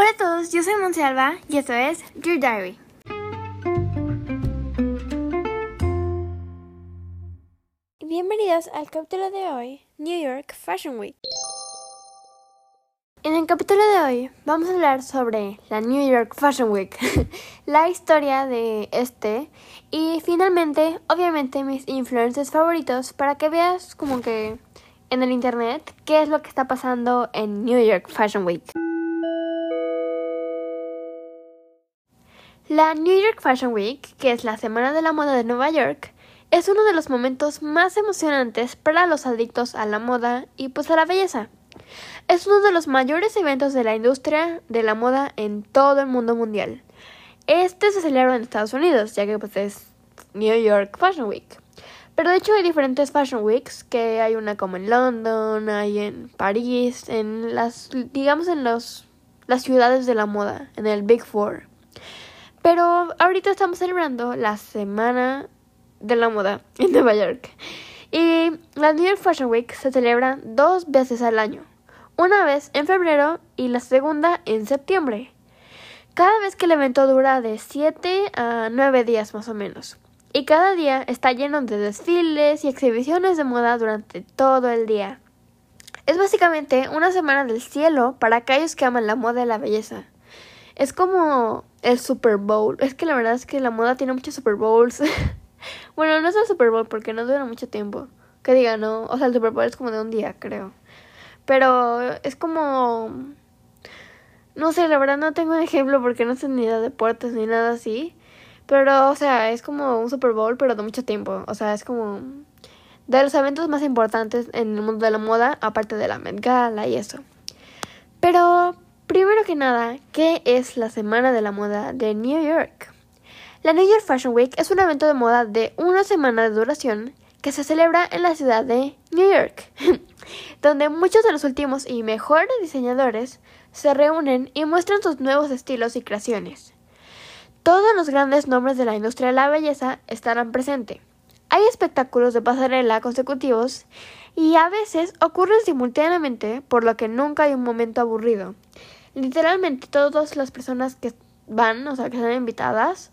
Hola a todos, yo soy Monsalva y esto es Dear Diary. Bienvenidos al capítulo de hoy, New York Fashion Week. En el capítulo de hoy vamos a hablar sobre la New York Fashion Week, la historia de este y finalmente, obviamente, mis influencers favoritos para que veas como que en el internet qué es lo que está pasando en New York Fashion Week. La New York Fashion Week, que es la Semana de la Moda de Nueva York, es uno de los momentos más emocionantes para los adictos a la moda y pues a la belleza. Es uno de los mayores eventos de la industria de la moda en todo el mundo mundial. Este se celebra en Estados Unidos, ya que pues es New York Fashion Week. Pero de hecho hay diferentes Fashion Weeks, que hay una como en London, hay en París, en las, digamos en los, las ciudades de la moda, en el Big Four. Pero ahorita estamos celebrando la Semana de la Moda en Nueva York. Y la New York Fashion Week se celebra dos veces al año. Una vez en febrero y la segunda en septiembre. Cada vez que el evento dura de 7 a 9 días más o menos y cada día está lleno de desfiles y exhibiciones de moda durante todo el día. Es básicamente una semana del cielo para aquellos que aman la moda y la belleza. Es como el Super Bowl. Es que la verdad es que la moda tiene muchos Super Bowls. bueno, no es el Super Bowl porque no dura mucho tiempo. Que diga, no. O sea, el Super Bowl es como de un día, creo. Pero es como... No sé, la verdad no tengo un ejemplo porque no sé ni de deportes ni nada así. Pero, o sea, es como un Super Bowl, pero de mucho tiempo. O sea, es como de los eventos más importantes en el mundo de la moda, aparte de la Met Gala y eso. Pero, primero que nada, ¿qué es la Semana de la Moda de New York? La New York Fashion Week es un evento de moda de una semana de duración que se celebra en la ciudad de New York, donde muchos de los últimos y mejores diseñadores se reúnen y muestran sus nuevos estilos y creaciones. Todos los grandes nombres de la industria de la belleza estarán presentes. Hay espectáculos de pasarela consecutivos y a veces ocurren simultáneamente, por lo que nunca hay un momento aburrido. Literalmente todas las personas que van, o sea, que están invitadas,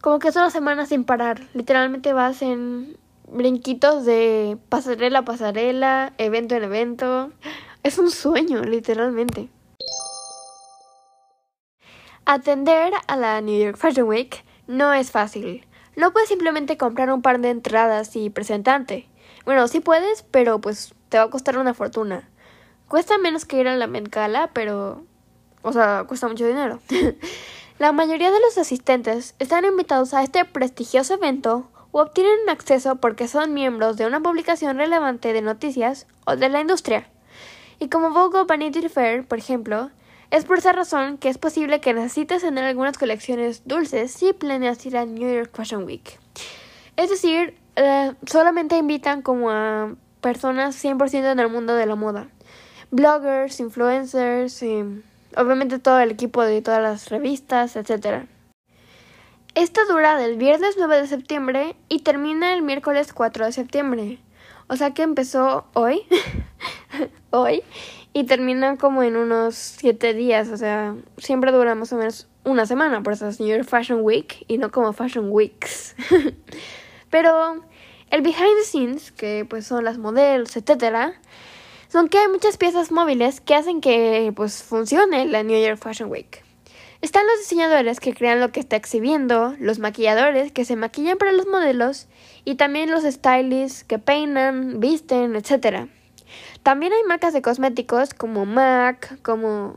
como que es una semana sin parar. Literalmente vas en brinquitos de pasarela a pasarela, evento en evento. Es un sueño, literalmente. Atender a la New York Fashion Week no es fácil. No puedes simplemente comprar un par de entradas y presentante. Bueno, sí puedes, pero pues te va a costar una fortuna. Cuesta menos que ir a la Met Gala, pero... O sea, cuesta mucho dinero. la mayoría de los asistentes están invitados a este prestigioso evento o obtienen acceso porque son miembros de una publicación relevante de noticias o de la industria. Y como Vogue Vanity Fair, por ejemplo, es por esa razón que es posible que necesites tener algunas colecciones dulces si planeas ir a New York Fashion Week. Es decir, eh, solamente invitan como a personas 100% en el mundo de la moda. Bloggers, influencers, y obviamente todo el equipo de todas las revistas, etc. Esta dura del viernes 9 de septiembre y termina el miércoles 4 de septiembre. O sea que empezó hoy. hoy y termina como en unos siete días, o sea, siempre dura más o menos una semana, por eso es New York Fashion Week y no como Fashion Weeks. Pero el behind the scenes, que pues son las modelos, etcétera, son que hay muchas piezas móviles que hacen que pues funcione la New York Fashion Week. Están los diseñadores que crean lo que está exhibiendo, los maquilladores que se maquillan para los modelos y también los stylists que peinan, visten, etcétera. También hay marcas de cosméticos como MAC, como...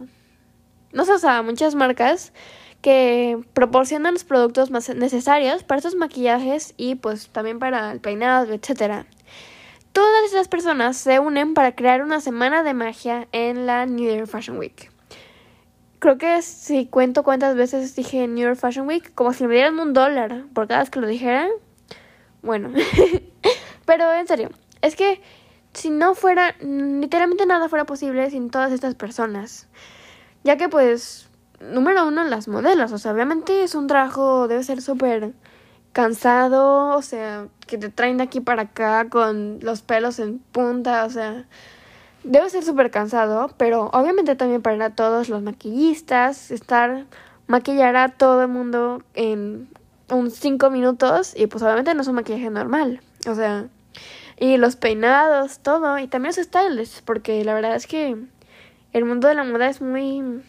No sé, o sea, muchas marcas que proporcionan los productos más necesarios para estos maquillajes y pues también para el peinado, etc. Todas esas personas se unen para crear una semana de magia en la New Year Fashion Week. Creo que si cuento cuántas veces dije New Year Fashion Week, como si me dieran un dólar por cada vez que lo dijera. Bueno, pero en serio, es que si no fuera, literalmente nada fuera posible sin todas estas personas. Ya que pues, número uno, las modelos. O sea, obviamente es un trabajo, debe ser súper cansado. O sea, que te traen de aquí para acá con los pelos en punta. O sea, debe ser súper cansado, pero obviamente también para todos los maquillistas, estar, maquillar a todo el mundo en un cinco minutos y pues obviamente no es un maquillaje normal, o sea, y los peinados, todo, y también los styles, porque la verdad es que el mundo de la moda es muy,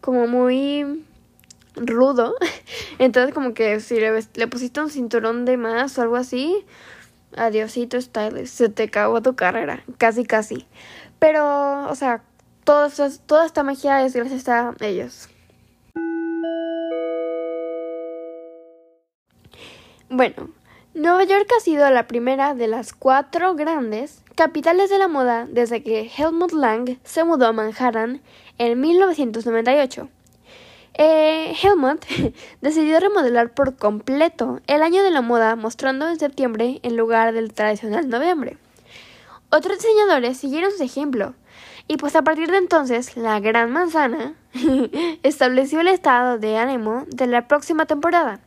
como muy rudo, entonces como que si le, le pusiste un cinturón de más o algo así, adiosito stylist, se te acabó tu carrera, casi casi. Pero, o sea, toda esta magia es gracias a ellos. Bueno, Nueva York ha sido la primera de las cuatro grandes capitales de la moda desde que Helmut Lang se mudó a Manhattan en 1998. Eh, Helmut decidió remodelar por completo el año de la moda mostrando en septiembre en lugar del tradicional noviembre. Otros diseñadores siguieron su ejemplo y pues a partir de entonces la Gran Manzana estableció el estado de ánimo de la próxima temporada.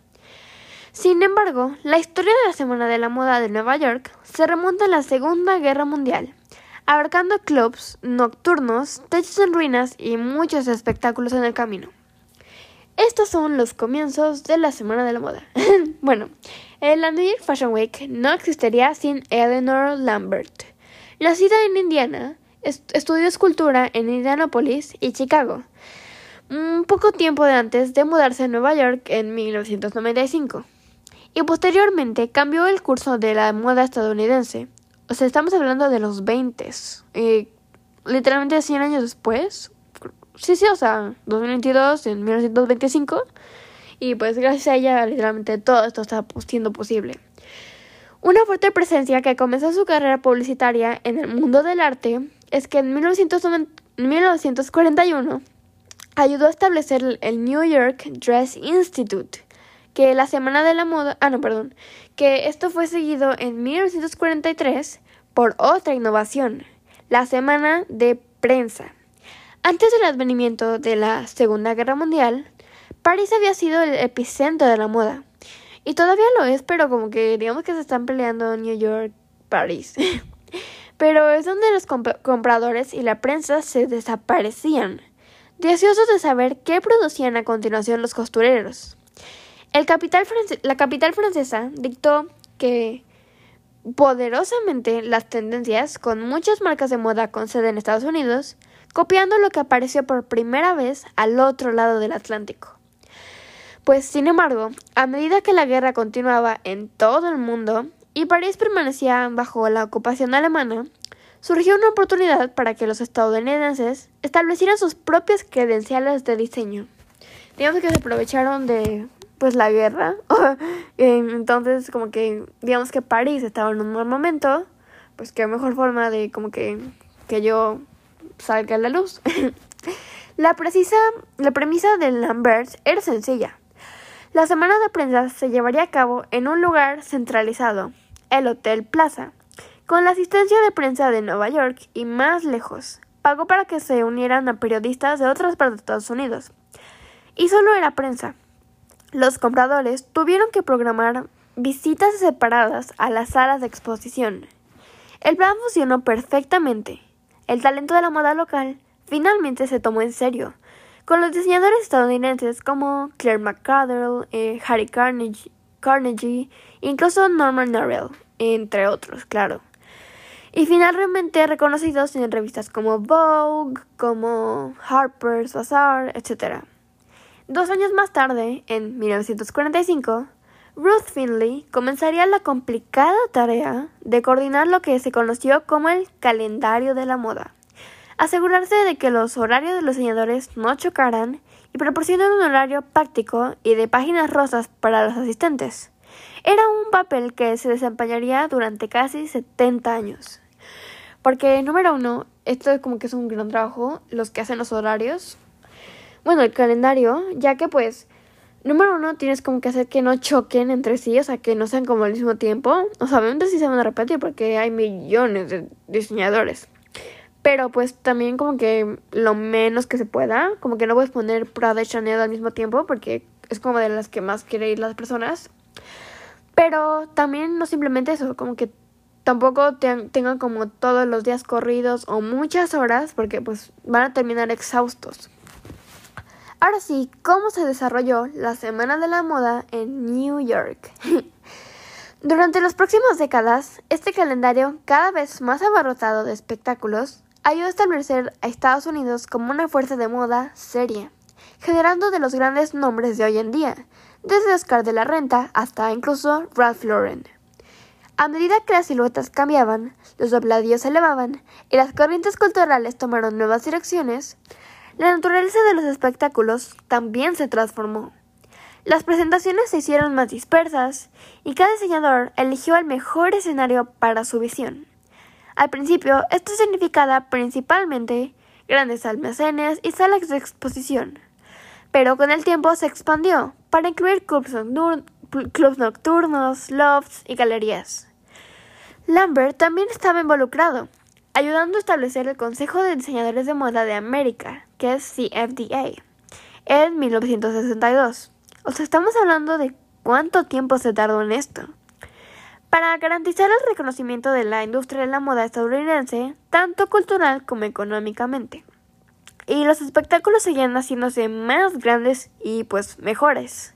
Sin embargo, la historia de la Semana de la Moda de Nueva York se remonta a la Segunda Guerra Mundial, abarcando clubs nocturnos, techos en ruinas y muchos espectáculos en el camino. Estos son los comienzos de la Semana de la Moda. bueno, la New York Fashion Week no existiría sin Eleanor Lambert. Nacida en Indiana, estudió escultura en Indianapolis y Chicago, un poco tiempo antes de mudarse a Nueva York en 1995 y posteriormente cambió el curso de la moda estadounidense. O sea, estamos hablando de los 20, eh, literalmente 100 años después. Sí, sí, o sea, 2022, en 1925. Y pues gracias a ella, literalmente todo esto está siendo posible. Una fuerte presencia que comenzó su carrera publicitaria en el mundo del arte es que en 1941 ayudó a establecer el New York Dress Institute, que la Semana de la Moda, ah no, perdón, que esto fue seguido en 1943 por otra innovación, la Semana de Prensa. Antes del advenimiento de la Segunda Guerra Mundial, París había sido el epicentro de la moda. Y todavía lo es, pero como que digamos que se están peleando New York, París. pero es donde los compradores y la prensa se desaparecían, deseosos de saber qué producían a continuación los costureros. La capital francesa dictó que poderosamente las tendencias con muchas marcas de moda con sede en Estados Unidos, copiando lo que apareció por primera vez al otro lado del Atlántico. Pues, sin embargo, a medida que la guerra continuaba en todo el mundo y París permanecía bajo la ocupación alemana, surgió una oportunidad para que los estadounidenses establecieran sus propias credenciales de diseño. Digamos que se aprovecharon de pues la guerra. Entonces como que digamos que París estaba en un buen momento, pues qué mejor forma de como que que yo salga a la luz. la precisa la premisa de Lambert era sencilla. La semana de prensa se llevaría a cabo en un lugar centralizado, el Hotel Plaza, con la asistencia de prensa de Nueva York y más lejos. Pagó para que se unieran a periodistas de otras partes de Estados Unidos. Y solo era prensa. Los compradores tuvieron que programar visitas separadas a las salas de exposición. El plan funcionó perfectamente. El talento de la moda local finalmente se tomó en serio, con los diseñadores estadounidenses como Claire McCardell, eh, Harry Carnegie, Carnegie, incluso Norman Norrell, entre otros, claro. Y finalmente reconocidos en revistas como Vogue, como Harper's Bazaar, etc. Dos años más tarde, en 1945, Ruth Finley comenzaría la complicada tarea de coordinar lo que se conoció como el calendario de la moda, asegurarse de que los horarios de los diseñadores no chocaran y proporcionar un horario práctico y de páginas rosas para los asistentes. Era un papel que se desempeñaría durante casi 70 años. Porque, número uno, esto es como que es un gran trabajo, los que hacen los horarios, bueno, el calendario, ya que pues, número uno, tienes como que hacer que no choquen entre sí, o sea, que no sean como al mismo tiempo. O sea, obviamente sí se van a repetir porque hay millones de diseñadores. Pero pues también como que lo menos que se pueda, como que no puedes poner Prada y Chanel al mismo tiempo porque es como de las que más quieren ir las personas. Pero también no simplemente eso, como que tampoco tengan como todos los días corridos o muchas horas porque pues van a terminar exhaustos. Ahora sí, ¿cómo se desarrolló la Semana de la Moda en New York? Durante las próximas décadas, este calendario, cada vez más abarrotado de espectáculos, ayudó a establecer a Estados Unidos como una fuerza de moda seria, generando de los grandes nombres de hoy en día, desde Oscar de la Renta hasta incluso Ralph Lauren. A medida que las siluetas cambiaban, los dobladillos se elevaban y las corrientes culturales tomaron nuevas direcciones, la naturaleza de los espectáculos también se transformó. Las presentaciones se hicieron más dispersas y cada diseñador eligió el mejor escenario para su visión. Al principio, esto significaba principalmente grandes almacenes y salas de exposición, pero con el tiempo se expandió para incluir clubs, nocturnos, lofts y galerías. Lambert también estaba involucrado, ayudando a establecer el Consejo de Diseñadores de Moda de América, que es CFDA, en 1962. O sea, estamos hablando de cuánto tiempo se tardó en esto. Para garantizar el reconocimiento de la industria de la moda estadounidense, tanto cultural como económicamente. Y los espectáculos seguían haciéndose más grandes y pues mejores.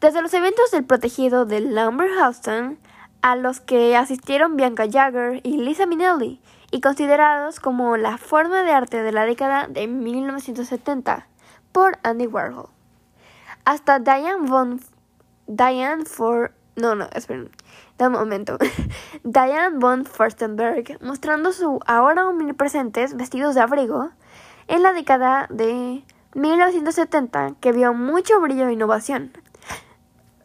Desde los eventos del protegido de Lumber Houston a los que asistieron Bianca Jagger y Lisa Minnelli, y considerados como la forma de arte de la década de 1970 por Andy Warhol. Hasta Diane von Diane for no no esperen un momento. Diane von Furstenberg mostrando su ahora omnipresentes vestidos de abrigo en la década de 1970 que vio mucho brillo e innovación.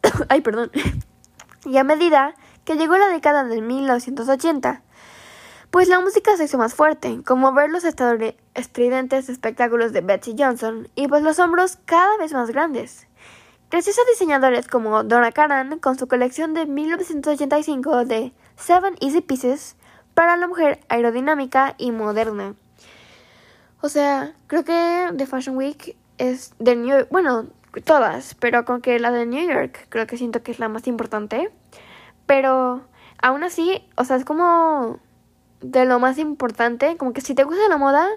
Ay perdón. Y a medida que llegó la década de 1980 pues la música se hizo más fuerte, como ver los estridentes espectáculos de Betsy Johnson y pues los hombros cada vez más grandes. Gracias a diseñadores como Donna Karan con su colección de 1985 de Seven Easy Pieces para la mujer aerodinámica y moderna. O sea, creo que The Fashion Week es de New York, bueno, todas, pero con que la de New York creo que siento que es la más importante. Pero aún así, o sea, es como de lo más importante, como que si te gusta la moda,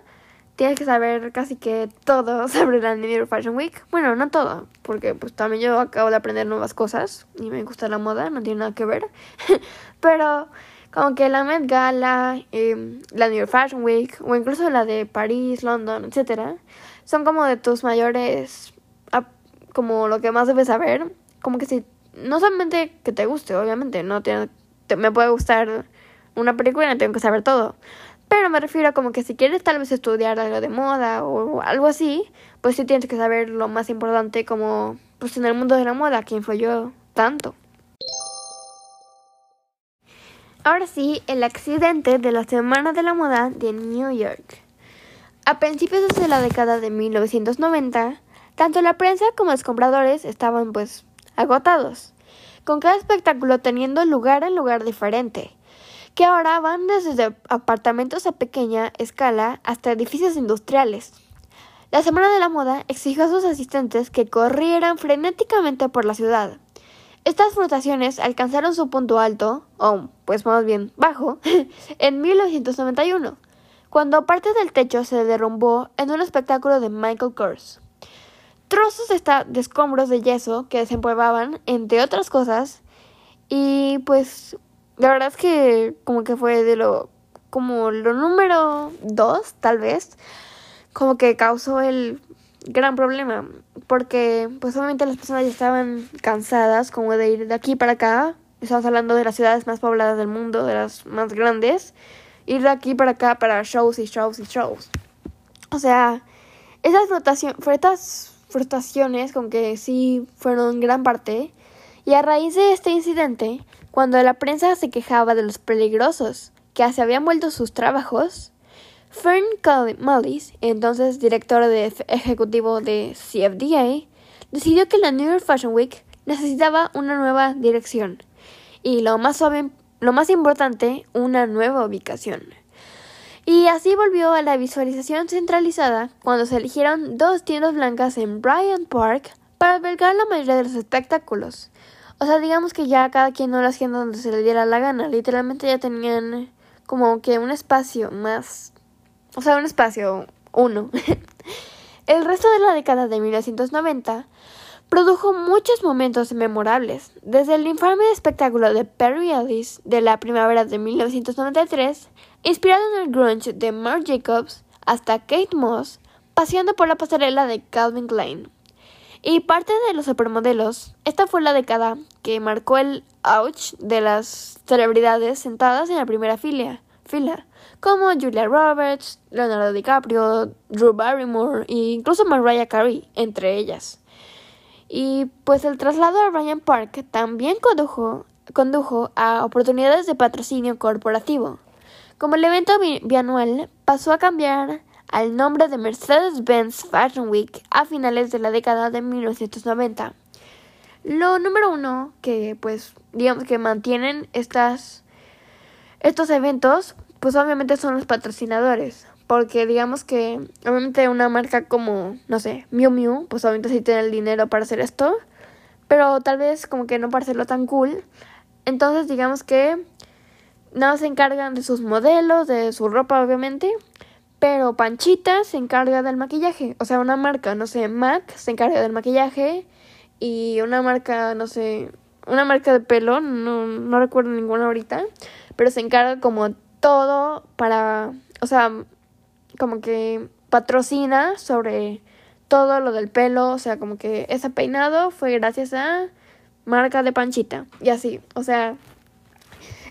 tienes que saber casi que todo sobre la New York Fashion Week. Bueno, no todo, porque pues también yo acabo de aprender nuevas cosas y me gusta la moda, no tiene nada que ver. Pero como que la Met Gala, em, la New York Fashion Week o incluso la de París, London, etcétera, son como de tus mayores, como lo que más debes saber. Como que si, no solamente que te guste, obviamente, no tiene, me puede gustar una película y no tengo que saber todo. Pero me refiero a como que si quieres tal vez estudiar algo de moda o algo así, pues sí tienes que saber lo más importante como pues en el mundo de la moda que influyó tanto. Ahora sí, el accidente de la Semana de la Moda de New York. A principios de la década de 1990, tanto la prensa como los compradores estaban pues agotados, con cada espectáculo teniendo lugar en lugar diferente que ahora van desde apartamentos a pequeña escala hasta edificios industriales. La Semana de la Moda exigió a sus asistentes que corrieran frenéticamente por la ciudad. Estas flotaciones alcanzaron su punto alto, o pues más bien bajo, en 1991, cuando parte del techo se derrumbó en un espectáculo de Michael Kors. Trozos de, escombros de yeso que desempolvaban, entre otras cosas, y pues la verdad es que como que fue de lo como lo número dos tal vez como que causó el gran problema porque pues obviamente las personas ya estaban cansadas como de ir de aquí para acá. Estamos hablando de las ciudades más pobladas del mundo de las más grandes. Ir de aquí para acá para shows y shows y shows. O sea esas estas frustraciones con que sí fueron gran parte y a raíz de este incidente cuando la prensa se quejaba de los peligrosos que se habían vuelto sus trabajos, Fern Mullis, entonces director de ejecutivo de CFDA, decidió que la New York Fashion Week necesitaba una nueva dirección y lo más, lo más importante, una nueva ubicación. Y así volvió a la visualización centralizada cuando se eligieron dos tiendas blancas en Bryant Park para albergar la mayoría de los espectáculos, O sea, digamos que ya cada quien no lo hacía donde se le diera la gana. Literalmente ya tenían como que un espacio más. O sea, un espacio uno. El resto de la década de 1990 produjo muchos momentos memorables, desde el infame espectáculo de Perry Ellis de la primavera de 1993, inspirado en el grunge de Marc Jacobs, hasta Kate Moss, paseando por la pasarela de Calvin Klein. Y parte de los supermodelos, esta fue la década que marcó el ouch de las celebridades sentadas en la primera fila, fila como Julia Roberts, Leonardo DiCaprio, Drew Barrymore e incluso Mariah Carey, entre ellas. Y pues el traslado a Ryan Park también condujo, condujo a oportunidades de patrocinio corporativo. Como el evento bianual pasó a cambiar al nombre de Mercedes-Benz Fashion Week a finales de la década de 1990. Lo número uno que pues digamos que mantienen estas, estos eventos pues obviamente son los patrocinadores. Porque digamos que obviamente una marca como, no sé, Miu Miu, pues obviamente sí tiene el dinero para hacer esto. Pero tal vez como que no para hacerlo tan cool. Entonces digamos que nada se encargan de sus modelos, de su ropa obviamente. Pero Panchita se encarga del maquillaje. O sea, una marca, no sé, MAC se encarga del maquillaje. Y una marca, no sé, una marca de pelo, no, no recuerdo ninguna ahorita. Pero se encarga como todo para, o sea, como que patrocina sobre todo lo del pelo. O sea, como que ese peinado fue gracias a marca de Panchita. Y así, o sea,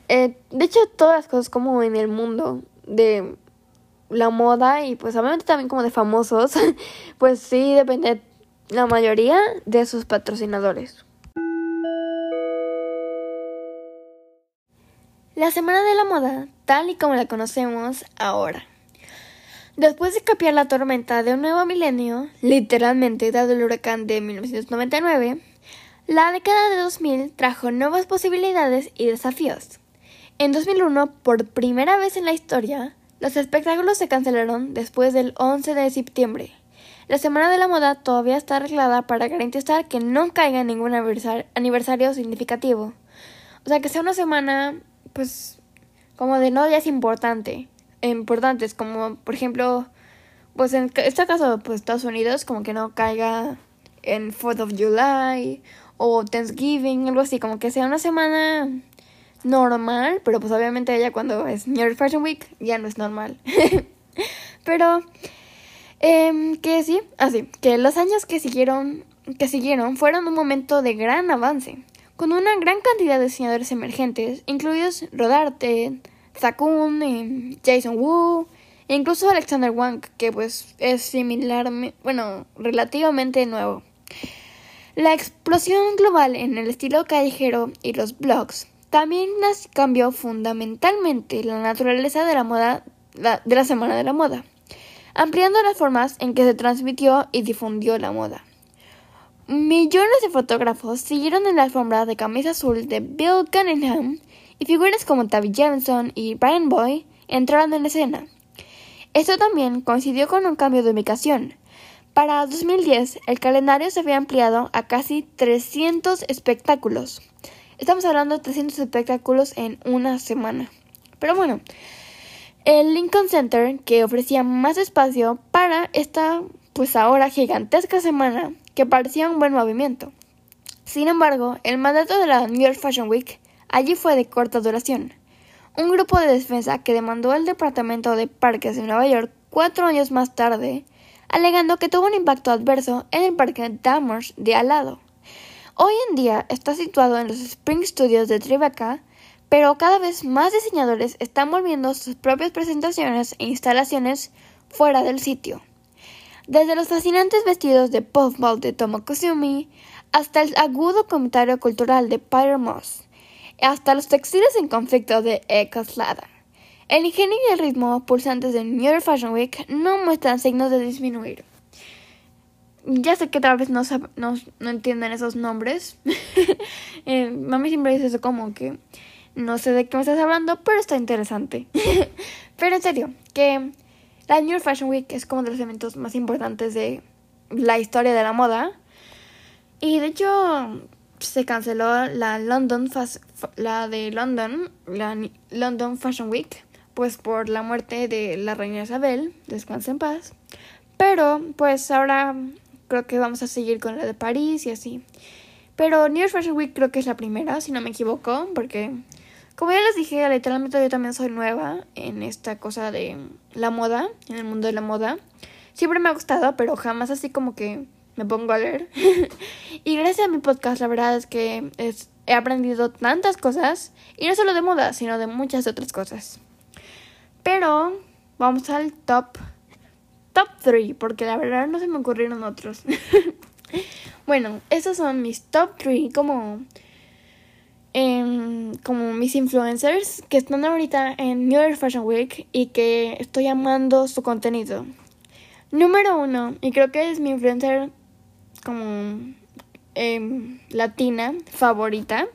eh, de hecho todas las cosas como en el mundo de la moda y pues obviamente también como de famosos, pues sí depende la mayoría de sus patrocinadores. La Semana de la Moda, tal y como la conocemos ahora. Después de capiar la tormenta de un nuevo milenio, literalmente dado el huracán de 1999, la década de 2000 trajo nuevas posibilidades y desafíos. En 2001, por primera vez en la historia, los espectáculos se cancelaron después del 11 de septiembre. La Semana de la Moda todavía está arreglada para garantizar que no caiga ningún aniversario significativo. O sea, que sea una semana, pues, como de no días importante, importantes, como por ejemplo, pues en este caso, pues Estados Unidos, como que no caiga en 4th of July o Thanksgiving, algo así, como que sea una semana normal, pero pues obviamente ya cuando es New York Fashion Week ya no es normal. pero eh, que sí, así, que los años que siguieron que siguieron fueron un momento de gran avance, con una gran cantidad de diseñadores emergentes, incluidos Rodarte, Zakun, eh, Jason Wu, e incluso Alexander Wang, que pues es similar, bueno, relativamente nuevo. La explosión global en el estilo callejero y los blogs también cambió fundamentalmente la naturaleza de la moda de la Semana de la Moda, ampliando las formas en que se transmitió y difundió la moda. Millones de fotógrafos siguieron en la alfombra de camisa azul de Bill Cunningham y figuras como Tabby Jameson y Brian Boy entraron en escena. Esto también coincidió con un cambio de ubicación. Para 2010, el calendario se había ampliado a casi 300 espectáculos. Estamos hablando de 300 espectáculos en una semana. Pero bueno, el Lincoln Center, que ofrecía más espacio para esta, pues ahora gigantesca semana, que parecía un buen movimiento. Sin embargo, el mandato de la New York Fashion Week allí fue de corta duración. Un grupo de defensa que demandó al Departamento de Parques de Nueva York cuatro años más tarde, alegando que tuvo un impacto adverso en el parque Damers de al lado. Hoy en día está situado en los Spring Studios de Tribeca, pero cada vez más diseñadores están volviendo sus propias presentaciones e instalaciones fuera del sitio. Desde los fascinantes vestidos de puffball de Tomokusumi hasta el agudo comentario cultural de Peter Moss, hasta los textiles en conflicto de Echo Slater. El ingenio y el ritmo pulsantes de New York Fashion Week no muestran signos de disminuir ya sé que tal vez no, no, no entienden esos nombres. eh, mami siempre dice eso como que no sé de qué me estás hablando, pero está interesante. pero en serio, que la New York Fashion Week es como de los eventos más importantes de la historia de la moda. Y de hecho, se canceló la London la de London, la London Fashion Week, pues por la muerte de la reina Isabel, descansa en paz. Pero pues ahora creo que vamos a seguir con la de París y así. Pero New York Fashion Week creo que es la primera, si no me equivoco, porque como ya les dije, literalmente yo también soy nueva en esta cosa de la moda, en el mundo de la moda. Siempre me ha gustado, pero jamás así como que me pongo a leer. y gracias a mi podcast, la verdad es que he aprendido tantas cosas, y no solo de moda, sino de muchas otras cosas. Pero vamos al top top 3, porque la verdad no se me ocurrieron otros. bueno, esos son mis top 3 como, em, como mis influencers que están ahorita en New York Fashion Week y que estoy amando su contenido. Número uno, y creo que es mi influencer como em, latina favorita,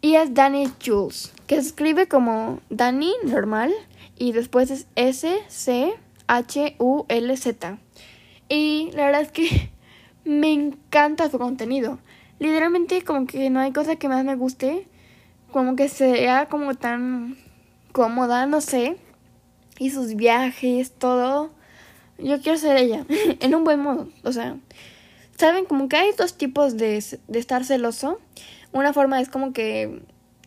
y es Danny Jules, que escribe como Danny normal y después es S C H-U-L-Z. Y la verdad es que me encanta su contenido. Literalmente como que no hay cosa que más me guste. Como que sea como tan cómoda, no sé. Y sus viajes, todo. Yo quiero ser ella. en un buen modo. O sea, ¿saben? Como que hay dos tipos de, de estar celoso. Una forma es como que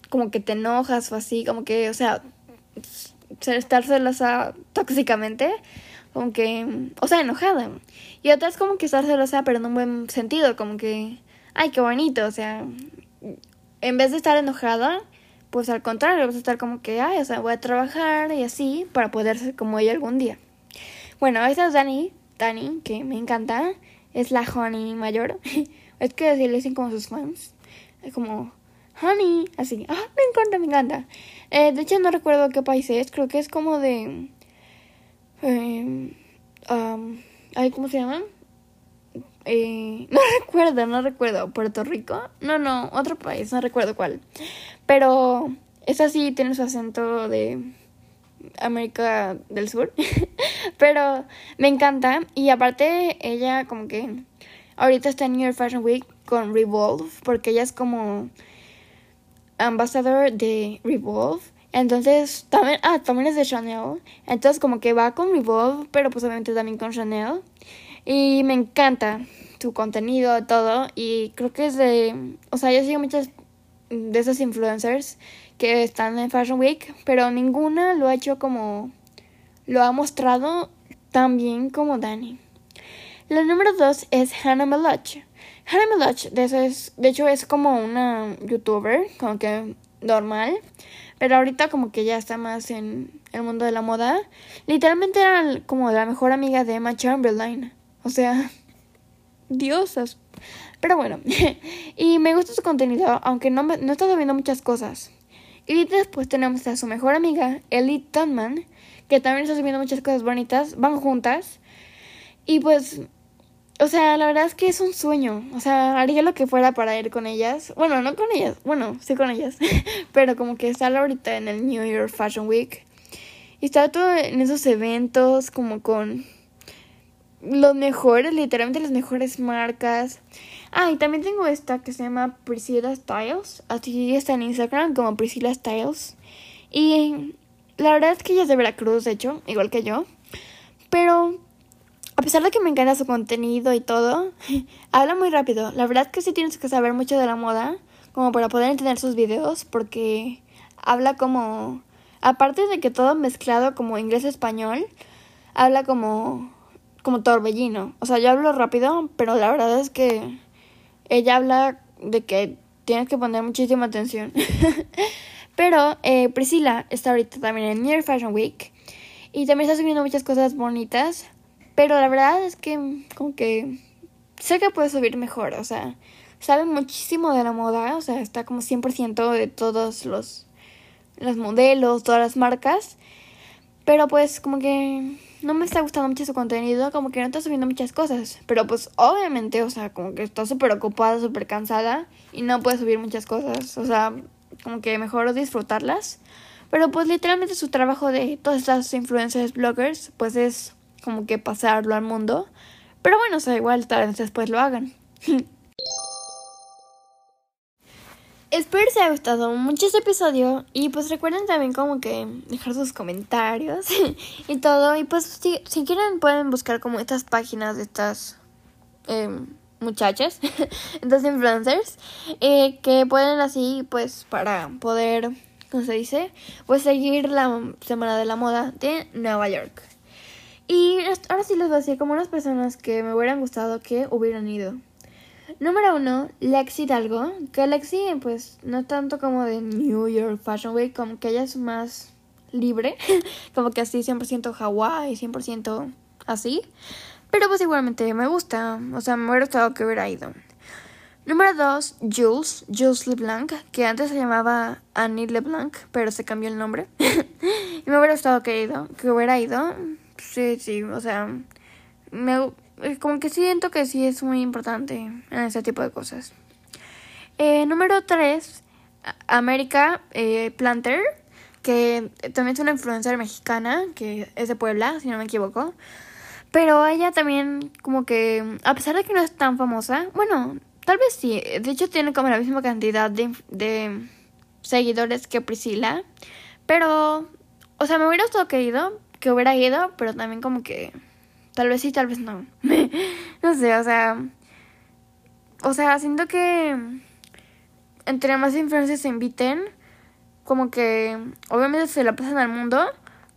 como que te enojas o así, como que, o sea, estar celosa tóxicamente, como que, o sea, enojada. Y otra es como que estar celosa, pero en un buen sentido, como que, ay, qué bonito, o sea, en vez de estar enojada, pues al contrario, vas a estar como que, ay, o sea, voy a trabajar y así para poder ser como ella algún día. Bueno, esta es Dani, Dani, que me encanta, es la Honey mayor. es que así le dicen como sus fans. Como, Honey, así, ah, me encanta, me encanta. Eh, de hecho, no recuerdo qué país es. Creo que es como de. Eh, ¿Cómo se llama? Eh, no recuerdo, no recuerdo. ¿Puerto Rico? No, no, otro país, no recuerdo cuál. Pero esa sí tiene su acento de América del Sur. Pero me encanta. Y aparte, ella como que ahorita está en New York Fashion Week con Revolve. Porque ella es como ambassador de Revolve. Entonces, también, ah, también es de Chanel. Entonces, como que va con Revolve, pero pues obviamente también con Chanel. Y me encanta su contenido, todo. Y creo que es de. O sea, yo sigo muchas de esas influencers que están en Fashion Week, pero ninguna lo ha hecho como. Lo ha mostrado tan bien como Dani. La número dos es Hannah Meloch. Hannah Meloch, de, es, de hecho, es como una youtuber, como que normal. Pero ahorita como que ya está más en el mundo de la moda. Literalmente era como la mejor amiga de Emma Chamberlain. O sea, diosas. Pero bueno, y me gusta su contenido, aunque no, no he estado viendo muchas cosas. Y después tenemos a su mejor amiga, Ellie Tunman, que también está subiendo muchas cosas bonitas. Van juntas. Y pues o sea, la verdad es que es un sueño. O sea, haría lo que fuera para ir con ellas. Bueno, no con ellas. Bueno, sí con ellas. Pero como que estar ahorita en el New York Fashion Week. Y estar todo en esos eventos como con los mejores, literalmente las mejores marcas. Ah, y también tengo esta que se llama Priscilla Styles. Así está en Instagram como Priscilla Styles. Y la verdad es que ella es de Veracruz, de hecho, igual que yo. Pero a pesar de que me encanta su contenido y todo, habla muy rápido. La verdad que sí tienes que saber mucho de la moda como para poder entender sus videos porque habla como aparte de que todo mezclado como inglés-español, habla como como torbellino. O sea, yo hablo rápido, pero la verdad es que ella habla de que tienes que poner muchísima atención. pero eh, Priscila está ahorita también en Near Fashion Week y también está subiendo muchas cosas bonitas. Pero la verdad es que como que sé que puede subir mejor, o sea, sabe muchísimo de la moda, o sea, está como 100% de todos los, los modelos, todas las marcas. Pero pues como que no me está gustando mucho su contenido, como que no está subiendo muchas cosas. Pero pues obviamente, o sea, como que está súper ocupada, súper cansada y no puede subir muchas cosas. O sea, como que mejor disfrutarlas. Pero pues literalmente su trabajo de todas estas influencers, bloggers, pues es como que pasarlo al mundo. Pero bueno, o sea, igual tal vez después lo hagan. Espero les haya gustado mucho este episodio y pues recuerden también como que dejar sus comentarios y todo y pues si, si quieren pueden buscar como estas páginas de estas em, muchachas, estas influencers eh, que pueden así pues para poder, ¿cómo se dice? Pues seguir la Semana de la Moda de Nueva York. Y ahora sí les voy a decir como unas personas que me hubieran gustado que hubieran ido. Número uno, Lexi Hidalgo. Que Lexi, pues, no tanto como de New York Fashion Week, como que ella es más libre. como que así, 100% Hawaii, 100% así. Pero pues igualmente me gusta. O sea, me hubiera gustado que hubiera ido. Número dos, Jules, Jules LeBlanc, que antes se llamaba Annie LeBlanc, pero se cambió el nombre. y me hubiera gustado que, ido, que hubiera ido. Sí, sí, o sea, me, eh, como que siento que sí es muy importante en ese tipo de cosas. Eh, número 3, América eh, Planter, que también es una influencer mexicana, que es de Puebla, si no me equivoco. Pero ella también, como que, a pesar de que no es tan famosa, bueno, tal vez sí, de hecho tiene como la misma cantidad de, de seguidores que Priscila. Pero, o sea, me hubiera gustado que ido, que hubiera ido, pero también como que Tal vez sí, tal vez no. no sé, o sea. O sea, siento que. Entre más influencers se inviten, como que. Obviamente se la pasan al mundo,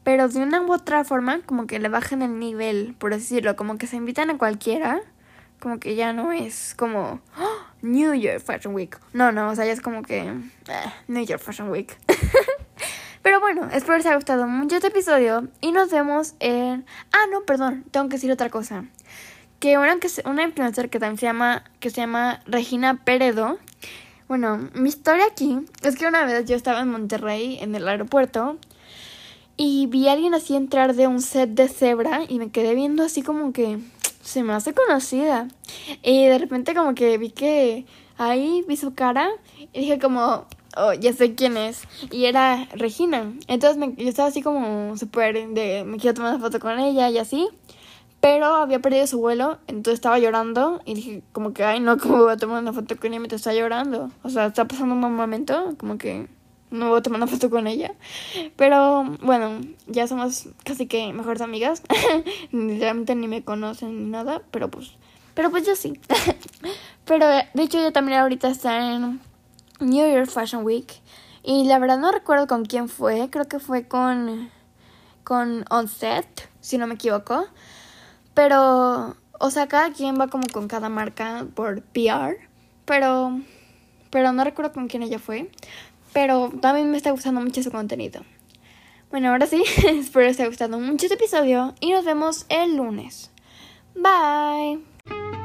pero de una u otra forma, como que le bajan el nivel, por decirlo. Como que se invitan a cualquiera. Como que ya no es como. ¡Oh! New Year Fashion Week. No, no, o sea, ya es como que. Eh, New Year Fashion Week. Pero bueno, espero les haya gustado mucho este episodio y nos vemos en... Ah, no, perdón, tengo que decir otra cosa. Que una, que una influencer que también se llama, que se llama Regina Peredo. Bueno, mi historia aquí es que una vez yo estaba en Monterrey, en el aeropuerto, y vi a alguien así entrar de un set de cebra y me quedé viendo así como que se me hace conocida. Y de repente como que vi que ahí vi su cara y dije como, oh, ya sé quién es. Y era Regina. Entonces me, yo estaba así como súper de, me quiero tomar una foto con ella y así. Pero había perdido su vuelo, entonces estaba llorando y dije como que, ay, no, ¿cómo voy a tomar una foto con ella mientras está llorando? O sea, está pasando un mal momento, como que no voy a tomar una foto con ella. Pero bueno, ya somos casi que mejores amigas. Realmente ni me conocen ni nada, pero pues, pero pues yo sí. pero de hecho ella también ahorita está en New York Fashion Week. Y la verdad no recuerdo con quién fue. Creo que fue con. con Onset, si no me equivoco. Pero. O sea, cada quien va como con cada marca por PR. Pero. Pero no recuerdo con quién ella fue. Pero también me está gustando mucho su contenido. Bueno, ahora sí, espero que les haya gustado mucho este episodio y nos vemos el lunes. Bye.